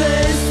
face